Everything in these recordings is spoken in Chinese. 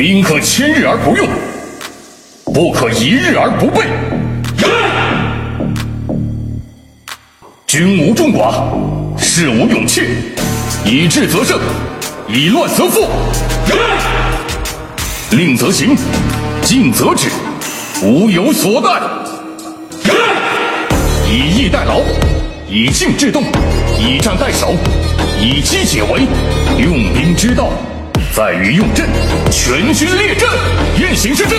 兵可千日而不用，不可一日而不备。军无众寡，士无勇怯，以智则胜，以乱则负。令则行，禁则止，无有所怠。以逸待劳，以静制动，以战代守，以击解围。用兵之道，在于用阵。全军列阵，雁行之阵，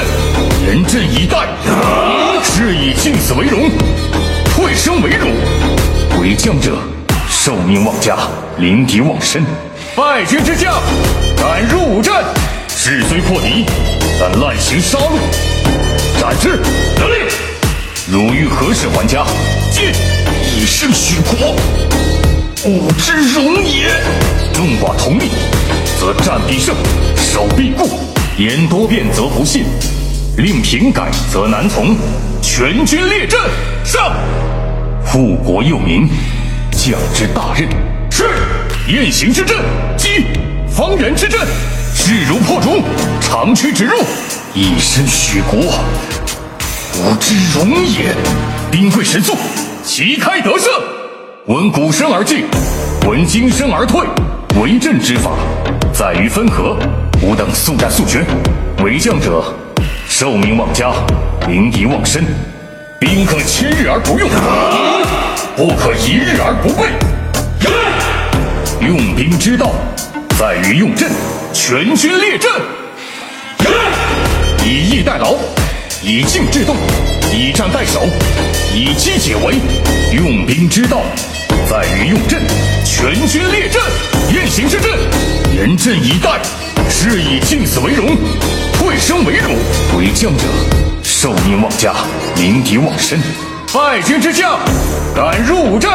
严阵以待。是以进死为荣，退生为辱。为将者，受命忘家，临敌忘身。败军之将，敢入吾阵，势虽破敌，但滥行杀戮，斩之。得令。汝欲何时还家？进，以胜许国，吾之荣也。众寡同力，则战必胜，守必固。言多变则不信，令平改则难从。全军列阵，上！护国佑民，将之大任。是。雁行之阵，击；方圆之阵，势如破竹，长驱直入，以身许国，吾之荣也。兵贵神速，旗开得胜。闻鼓声而进，闻金声而退。为阵之法，在于分合。吾等速战速决。为将者，受命望家，临敌望身。兵可千日而不用，不可一日而不备。用兵之道，在于用阵。全军列阵，以逸待劳，以静制动，以战代守，以击解围。用兵之道，在于用阵。全军列阵，雁行之阵，严阵以待。是以进死为荣，退生为辱。为将者，受命望家，临敌望身。败军之将，敢入吾阵，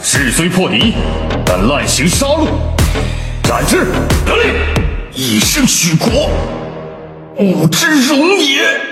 势虽破敌，但滥行杀戮，斩之。得令。以胜许国，吾之荣也。